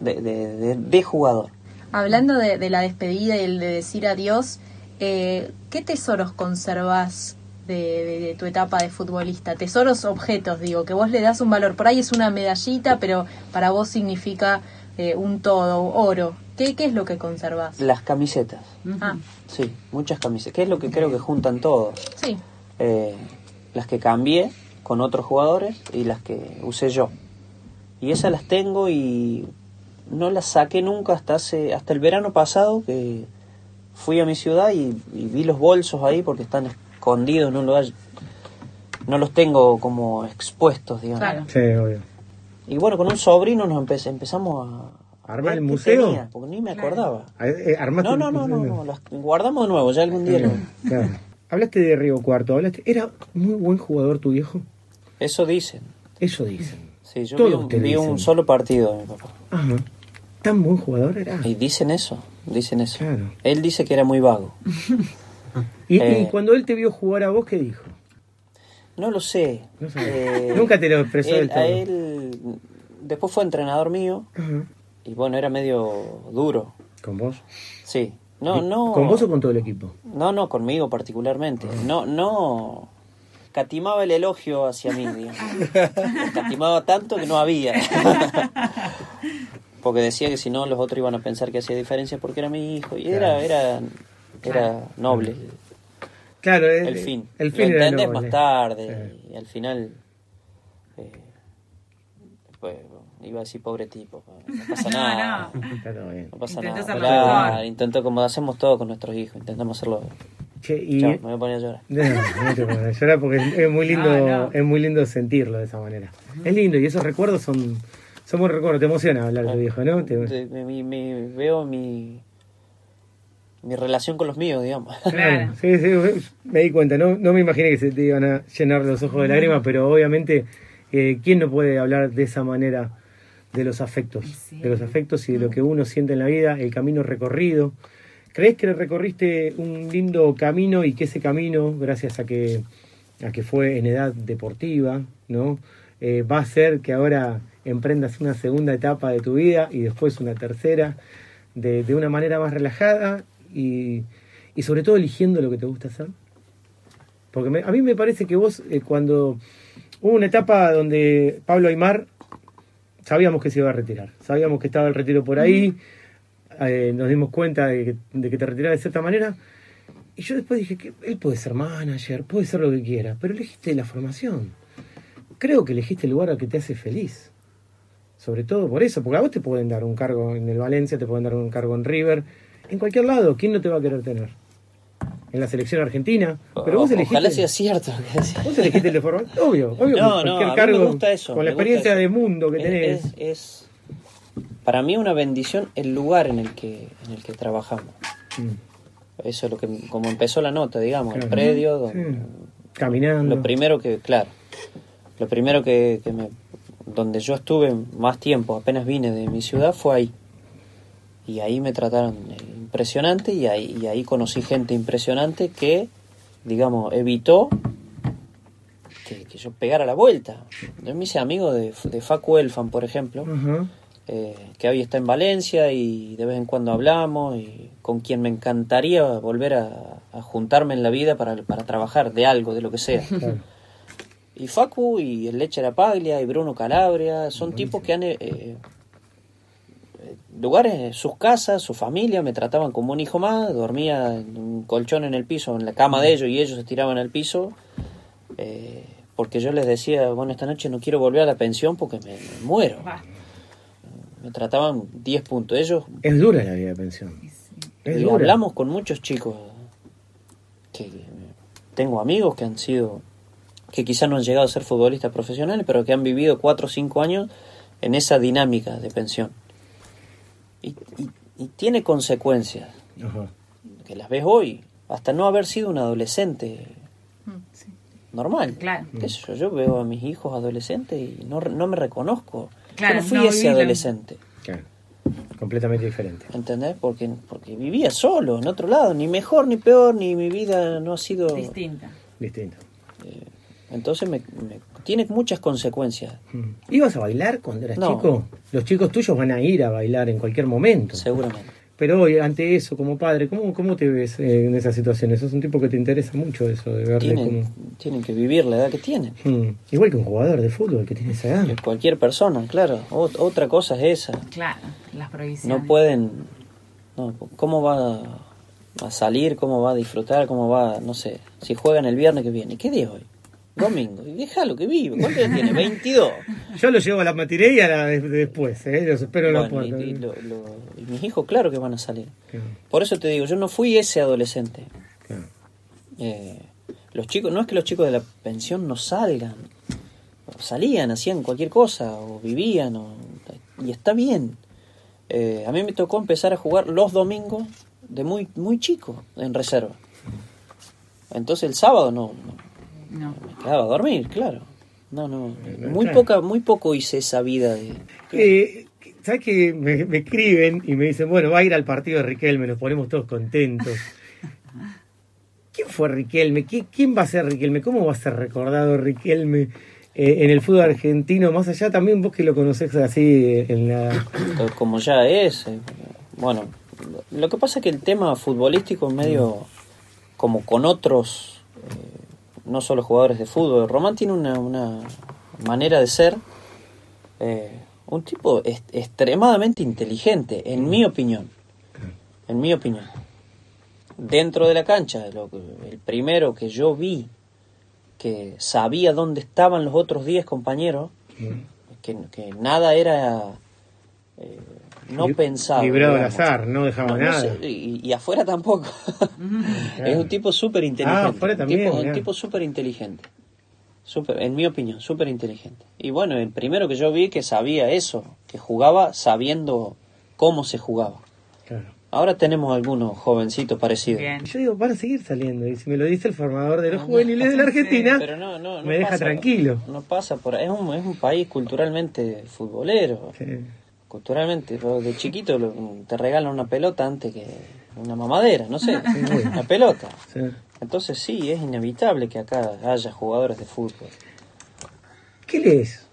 de, de, de- de jugador.
Hablando de, de la despedida y el de decir adiós, eh, ¿qué tesoros conservás de, de- de tu etapa de futbolista? Tesoros, objetos, digo, que vos le das un valor. Por ahí es una medallita, pero para vos significa eh, un todo, oro. ¿Qué, ¿Qué es lo que conservás?
Las camisetas.
Ah,
Sí, muchas camisetas. Que es lo que creo que juntan todos.
sí.
Eh, las que cambié con otros jugadores y las que usé yo. Y esas las tengo y no las saqué nunca hasta hace hasta el verano pasado que fui a mi ciudad y, y vi los bolsos ahí porque están escondidos en un lugar. No los tengo como expuestos, digamos.
Claro.
Sí, obvio.
Y bueno, con un sobrino nos empe- empezamos a...
¿Armar el museo?
tenía, porque ni me acordaba.
Eh, ¿Armaste
No, no, no, no, no, las guardamos de nuevo, ya algún día lo...
Claro. Hablaste de Río Cuarto, hablaste. ¿Era muy buen jugador tu viejo?
Eso dicen.
Eso dicen.
Sí, yo
Todos
vi, un, vi un solo partido de mi papá.
Ajá. ¿Tan buen jugador era?
Y dicen eso, dicen eso.
Claro.
Él dice que era muy vago.
Y, y
Eh.
cuando él te vio jugar a vos, ¿qué dijo?
No lo sé.
No.
Eh,
Nunca te lo expresó
él-
del todo.
A él, después fue entrenador mío y bueno, era medio duro.
¿Con vos?
Sí. No,
¿Y-
no.
¿Con vos o con todo el equipo?
No, no, conmigo particularmente. No, no. Catimaba el elogio hacia mí, digamos. Catimaba tanto que no había. porque decía que si no los otros iban a pensar que hacía diferencia porque era mi hijo. Y era, era, era noble
Claro, el,
el fin.
El
Lo
fin era
entendés
noble.
más tarde y al final... eh, pues, iba a decir pobre tipo, no pasa
No,
nada.
no.
Todo bien.
No pasa
Intentó
nada.
hacerlo
Claro,
mejor.
intentó como hacemos todos con nuestros hijos, intentamos hacerlo.
Che, y...
Chao, me voy a poner a llorar.
No, no te pongas a llorar porque es, es muy lindo,
No, no.
es muy lindo sentirlo de esa manera. Es lindo y esos recuerdos son, son buenos recuerdos. Te emociona hablar de tu viejo, ¿no? Te-
De- de- mi- mi- veo mi, mi relación con los míos, digamos.
Claro, sí, sí, me di cuenta, no, no me imaginé que se te iban a llenar los ojos de lágrimas, pero obviamente, eh, ¿quién no puede hablar de esa manera de los afectos?
Sí.
De los afectos y de lo que uno siente en la vida, el camino recorrido. ¿Crees que recorriste un lindo camino y que ese camino, gracias a que, a que fue en edad deportiva, ¿no? Eh, va a hacer que ahora emprendas una segunda etapa de tu vida y después una tercera de, de una manera más relajada y, y sobre todo eligiendo lo que te gusta hacer? Porque me- a mí me parece que vos, eh, cuando hubo una etapa donde Pablo Aymar, sabíamos que se iba a retirar, sabíamos que estaba el retiro por ahí, eh, nos dimos cuenta de que, de que te retiraba de cierta manera, y yo después dije que él puede ser manager, puede ser lo que quiera, pero elegiste la formación. Creo que elegiste el lugar al que te hace feliz. Sobre todo por eso, porque a vos te pueden dar un cargo en el Valencia, te pueden dar un cargo en River, en cualquier lado, ¿quién no te va a querer tener? En la selección argentina, pero vos elegiste...
Ojalá sea cierto.
Vos elegiste el de forma. Obvio, obvio.
No, no, a mí
cargo,
me gusta eso.
Con la experiencia
eso.
de mundo que
Es-
tenés.
Es, es para mí una bendición el lugar en el que, en el que trabajamos.
Mm,
Eso es lo que, como empezó la nota, digamos, el
Claro.
predio, donde,
sí. Caminando.
Lo primero que, claro, lo primero que, que me, donde yo estuve más tiempo, apenas vine de mi ciudad, fue ahí. Y ahí me trataron eh, impresionante y ahí, y ahí conocí gente impresionante que, digamos, evitó que, que yo pegara la vuelta. Yo me hice amigo de, de Facu Elfan, por ejemplo, eh, que hoy está en Valencia y de vez en cuando hablamos y con quien me encantaría volver a, a juntarme en la vida para, para trabajar de algo, de lo que sea. Y Facu y el Leche Paglia y Bruno Calabria son tipos que han... eh, eh, lugares, sus casas, su familia, me trataban como un hijo más, dormía en un colchón en el piso, en la cama de ellos y ellos se tiraban al piso, eh, porque yo les decía, bueno, esta noche no quiero volver a la pensión porque me, me muero. Me trataban 10 puntos. Ellos,
Es dura la vida de pensión. Es
y
dura.
hablamos con muchos chicos que tengo amigos que han sido, que quizás no han llegado a ser futbolistas profesionales, pero que han vivido 4 o 5 años en esa dinámica de pensión. Y, y- y tiene consecuencias,
Ajá.
que las ves hoy. hasta no haber sido un adolescente
Mm,
normal.
Claro.
¿Qué sé yo? Yo veo a mis hijos adolescentes y no, no me reconozco.
Claro,
yo no fui
no
ese adolescente.
Claro. Completamente diferente.
¿Entendés? Porque, porque vivía solo, en otro lado, ni mejor ni peor, ni mi vida no ha sido...
Distinta.
Distinto.
Entonces me, me- tiene muchas consecuencias,
Mm. ¿Ibas a bailar cuando eras
No.
chico? Los chicos tuyos van a ir a bailar en cualquier momento.
seguramente.
Pero hoy, ante eso, como padre, ¿cómo, cómo te ves eh, en esas situaciones? Sos un tipo que te interesa mucho eso, de verle
Tienen, tienen que vivir la edad que tienen.
como... Mm. Igual que un jugador de fútbol que tiene esa edad.
Que Cualquier persona, claro. Ot- otra cosa es esa.
Claro, las prohibiciones.
No pueden... No, ¿Cómo va a salir? ¿Cómo va a disfrutar? ¿Cómo va, no sé, si juegan el viernes que viene? ¿Qué día es hoy? Domingo. Y déjalo que vive. ¿Cuánto edad tiene? 22.
Yo lo llevo a la matinee y a la de- de después, ¿eh? Los espero en la
y,
puerta.
y lo- lo- y mis hijos, claro que van a salir.
Claro,
Por eso te digo, yo no fui ese adolescente.
claro.
Eh, los chicos, no es que los chicos de la pensión no salgan, salían, hacían cualquier cosa, o vivían, o- y está bien. Eh, a mí me tocó empezar a jugar los domingos de muy, muy chico, en reserva. Entonces el sábado no, no,
No.
me quedaba a dormir, claro. No, no,
Eh,
muy poca, muy poco hice esa vida de...
Eh, ¿Sabes que me, me escriben y me dicen, bueno, va a ir al partido de Riquelme, nos ponemos todos contentos? ¿Quién fue Riquelme? ¿Qui- ¿Quién va a ser Riquelme? ¿Cómo va a ser recordado Riquelme eh, en el fútbol argentino? Más allá también vos que lo conocés así en la...
como ya es. Bueno, lo que pasa es que el tema futbolístico es medio como con otros, eh, no solo jugadores de fútbol. Román tiene una, una manera de ser, eh, un tipo est- extremadamente inteligente, en mi opinión. En mi opinión. Dentro de la cancha, lo el primero que yo vi que sabía dónde estaban los otros 10 compañeros, que, que nada era eh, no pensado.
librado al azar, no dejaba
No, no
nada.
sé, y, y afuera tampoco. Es un tipo súper inteligente.
Ah, afuera también,
Un tipo, un tipo súper inteligente. Súper- en mi opinión, súper inteligente. Y bueno, el primero que yo vi que sabía eso, que jugaba sabiendo cómo se jugaba.
Claro.
Ahora tenemos algunos jovencitos parecidos.
Bien.
Yo digo, van a seguir saliendo. Y si me lo dice el formador de los juveniles de la Argentina,
Pero no, no, no
me deja tranquilo.
No pasa por ahí. Es un, es un país culturalmente futbolero.
Sí.
Culturalmente, de chiquito lo- te regalan una pelota antes que una mamadera, no sé, una pelota.
Sí.
Entonces sí, es inevitable que acá haya jugadores de fútbol.
¿Qué lees?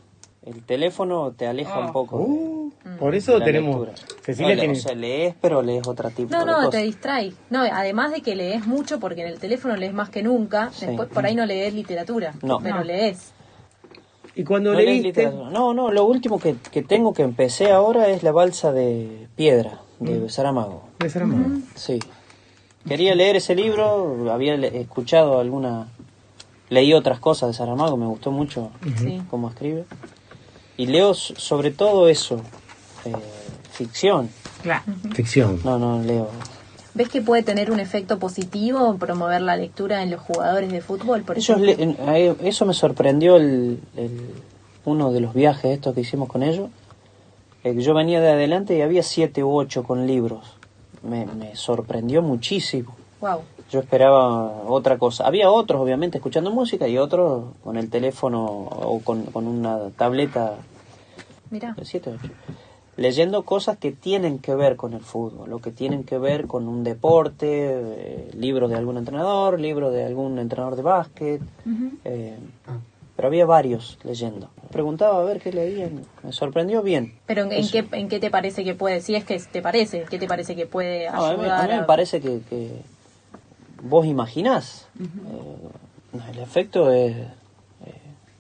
El teléfono te aleja un poco de-
Uh, por
de
eso
la
tenemos...
lectura.
Cecilia
No,
tiene...
O sea, lees, pero lees otra tipo
No,
de
no, te distrae. No, además de que lees mucho, porque en el teléfono lees más que nunca,
Sí.
después por ahí no lees literatura,
No.
pero
No.
lees.
Y cuando
No
leíste...
No, no, lo último que, que tengo que empecé ahora es la balsa de piedra de
Mm.
Saramago.
de Saramago.
Sí. Quería leer ese libro, había le- escuchado alguna... Leí otras cosas de Saramago, me gustó mucho
Sí.
cómo escribe. Y leo sobre todo eso, eh, ficción.
Claro.
Ficción.
No, no leo.
¿Ves que puede tener un efecto positivo promover la lectura en los jugadores de fútbol? Por
Ellos le- eso me sorprendió el, el- uno de los viajes estos que hicimos con ellos. Eh, yo venía de adelante y había siete u ocho con libros. Me, me sorprendió muchísimo.
Wow.
Yo esperaba otra cosa. Había otros, obviamente, escuchando música y otros con el teléfono o con, con una tableta
Mira.
siete, ocho, leyendo cosas que tienen que ver con el fútbol, o que tienen que ver con un deporte, eh, libros de algún entrenador, libros de algún entrenador de básquet. eh, pero había varios leyendo. Preguntaba a ver qué leían. Me sorprendió bien.
Pero ¿en, qué, ¿en qué te parece que puede? Si es que te parece, ¿qué te parece que puede
No, a, mí,
ayudar?
a mí me
a-
parece que, que vos imaginás. Eh, el efecto es... eh,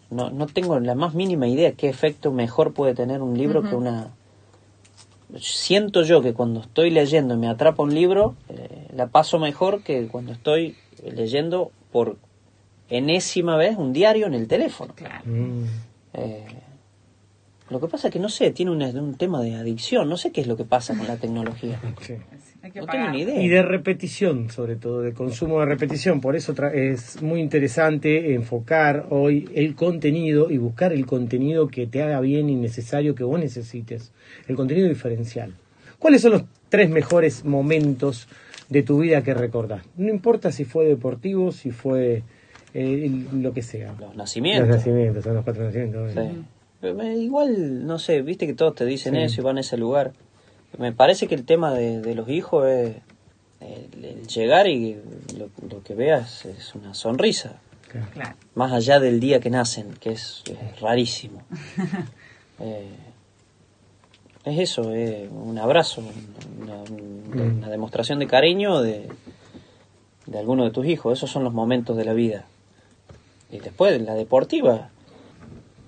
no, no tengo la más mínima idea qué efecto mejor puede tener un libro que una... Siento yo que cuando estoy leyendo y me atrapa un libro, eh, la paso mejor que cuando estoy leyendo por enésima vez un diario en el teléfono.
Claro.
Mm.
Eh, lo que pasa es que no sé, tiene una- un tema de adicción, no sé qué es lo que pasa con la tecnología.
Sí.
No tengo ni idea.
Y de repetición, sobre todo, de consumo de repetición. Por eso tra- es muy interesante enfocar hoy el contenido y buscar el contenido que te haga bien y necesario que vos necesites. El contenido diferencial. ¿Cuáles son los tres mejores momentos de tu vida que recordás? No importa si fue deportivo, si fue eh, lo que sea.
Los nacimientos.
Los nacimientos, son los cuatro nacimientos. bueno.
Sí. Me- igual, no sé, viste que todos te dicen
Sí.
eso y van a ese lugar. Me parece que el tema de, de los hijos es el, el llegar y lo, lo que veas es una sonrisa.
Claro.
Más allá del día que nacen, que es, es rarísimo. Eh, es eso, es un abrazo, una, una-
Mm.
una demostración de cariño de, de alguno de tus hijos. Esos son los momentos de la vida. Y después, la deportiva.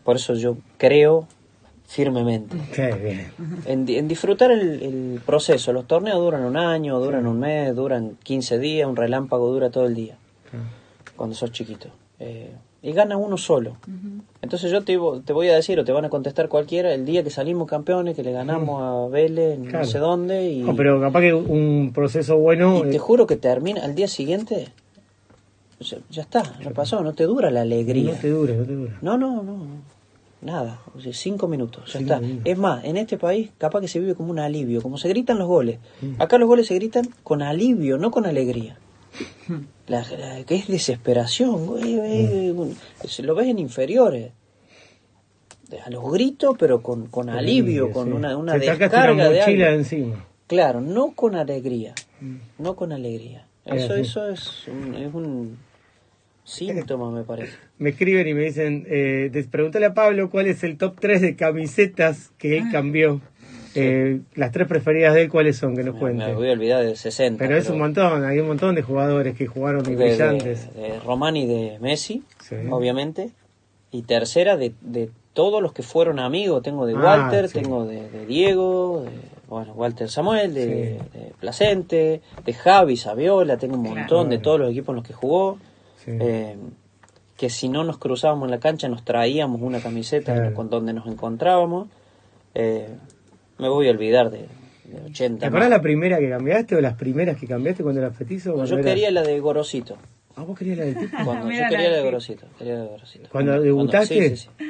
Por eso yo creo firmemente
Qué bien.
en, di- en disfrutar el, el proceso. Los torneos duran un año, duran un mes, duran 15 días, un relámpago dura todo el día
Claro.
cuando sos chiquito. Eh, y gana uno solo. Entonces yo te, te voy a decir, o te van a contestar cualquiera, el día que salimos campeones, que le ganamos a Vélez,
Claro.
no sé dónde, y,
No, pero capaz que un proceso bueno.
y te juro que termina al día siguiente, ya, ya está, ya pasó, no te dura la alegría.
no te dura, no te dura.
No, no, no, nada, o sea, cinco minutos, ya
Cinco
está.
minutos.
Es más, en este país capaz que se vive como un alivio, como se gritan los goles.
Mm.
Acá los goles se gritan con alivio, no con alegría. La, la- que es desesperación, güey, güey,
Mm.
se lo ves en inferiores. A los gritos, pero con, con alivio, con
Sí.
una, una descarga
una
de algo.
encima.
Claro, no con alegría,
Mm.
no con alegría.
Es
Eso, eso es un, es un síntoma, me parece.
Me escriben y me dicen, eh, pregúntale a Pablo cuál es el top 3 de camisetas que él cambió. Eh, las tres preferidas de él, ¿cuáles son? Que nos cuente.
me voy a olvidar de 60.
Pero es un montón, hay un montón de jugadores que jugaron
de,
brillantes.
de, de Román y de Messi,
Sí.
obviamente. Y tercera, de, de todos los que fueron amigos. Tengo de
Ah,
Walter,
sí.
tengo de, de Diego, de, bueno, Walter Samuel, de,
Sí.
de Placente, de Javi, Saviola, tengo un
Claro.
montón de todos los equipos en los que jugó.
Sí.
Eh, que si no nos cruzábamos en la cancha nos traíamos una camiseta
Claro.
con donde nos encontrábamos. Eh, me voy a olvidar de, de 80.
¿Te acuerdas la primera que cambiaste o las primeras que cambiaste cuando eras petizo?
No,
Cuando
yo
eras-
quería la de Gorosito.
Ah, vos querías la del tipo.
Cuando, yo quería
la
de
de-
Gorosito. Quería la de Gorosito.
¿Cuando debutaste?
sí, sí, sí.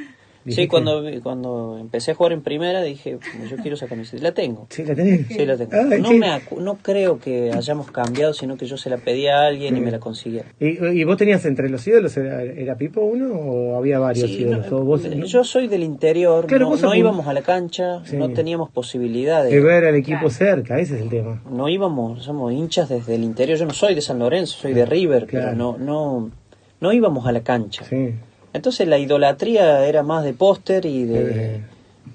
Sí, cuando, cuando empecé a jugar en primera dije, yo quiero esa camiseta. La tengo.
Sí, la tenés.
Sí, la tengo.
Ah,
No,
sí.
me acu- no creo que hayamos cambiado, sino que yo se la pedí a alguien y me la consiguieron.
¿Y, y vos tenías entre los ídolos, era, era Pipo uno o había varios
Sí,
ídolos?
no,
¿O vos-
eh, yo soy del interior,
Claro,
no, no íbamos a la cancha,
Sí.
no teníamos posibilidad
de
de...
ver al equipo
Claro.
cerca, ese es el tema.
No íbamos, somos hinchas desde el interior. Yo no soy de San Lorenzo, soy de River,
Claro.
pero no, no, no íbamos a la cancha.
Sí.
Entonces la idolatría era más de póster y de...
Eh.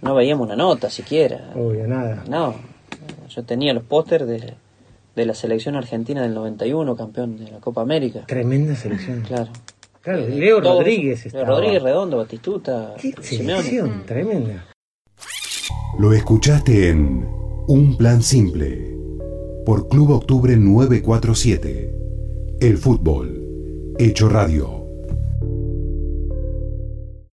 No veíamos una nota siquiera.
Obvio, nada.
No, yo tenía los pósters de, de la selección argentina del 91, campeón de la Copa América.
Tremenda selección.
Claro.
Claro,
Eh,
Leo
todo
Rodríguez
eso. Leo
estaba.
Rodríguez, Redondo, Batistuta,
Qué
Simeone.
selección, tremenda.
Lo escuchaste en Un Plan Simple por Club Octubre 947. El fútbol, hecho radio.